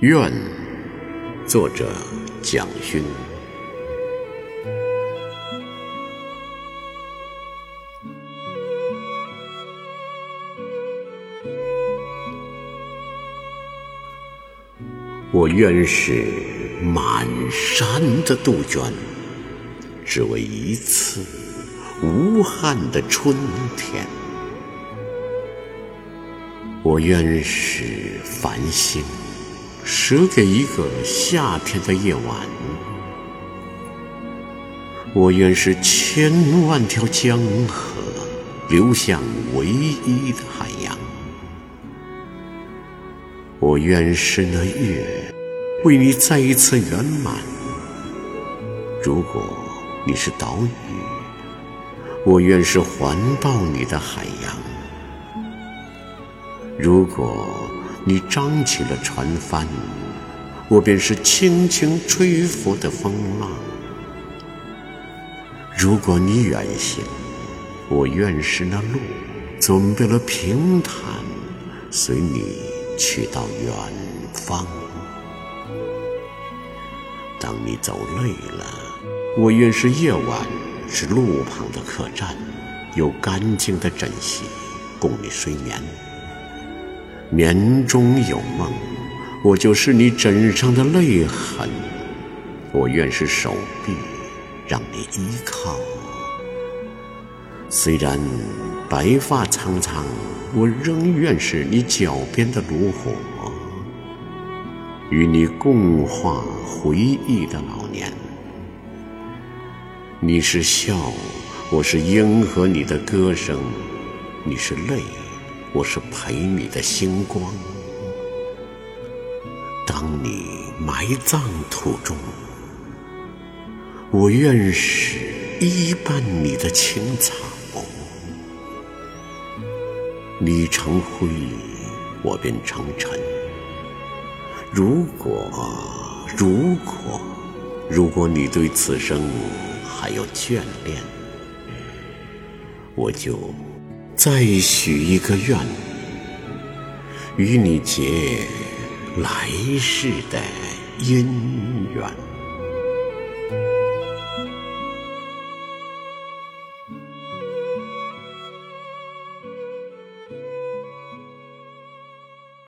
愿，作者蒋勋。我愿是满山的杜鹃，只为一次无憾的春天。我愿是繁星，舍给一个夏天的夜晚。我愿是千万条江河，流向唯一的海洋。我愿是那月，为你再一次圆满。如果你是岛屿，我愿是环抱你的海洋。如果你张起了船帆，我便是轻轻吹拂的风浪。如果你远行，我愿是那路，准备了平坦，随你。去到远方。当你走累了，我愿是夜晚，是路旁的客栈，有干净的枕席供你睡眠。眠中有梦，我就是你枕上的泪痕。我愿是手臂，让你依靠。虽然白发苍苍，我仍愿是你脚边的炉火，与你共话回忆的老年。你是笑，我是应和你的歌声；你是泪，我是陪你的星光。当你埋葬土中，我愿是依伴你的青草。你成灰，我便成尘。如果，如果，如果你对此生还有眷恋，我就再许一个愿与你结来世的姻缘。